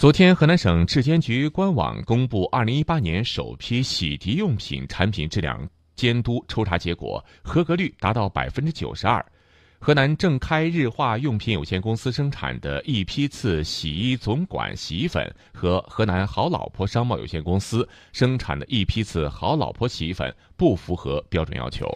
昨天河南省质监局官网公布二零一八年首批洗涤用品产品质量监督抽查结果合格率达到百分之九十二。河南正开日化用品有限公司生产的一批次洗衣总管洗衣粉和河南好老婆商贸有限公司生产的一批次好老婆洗衣粉不符合标准要求。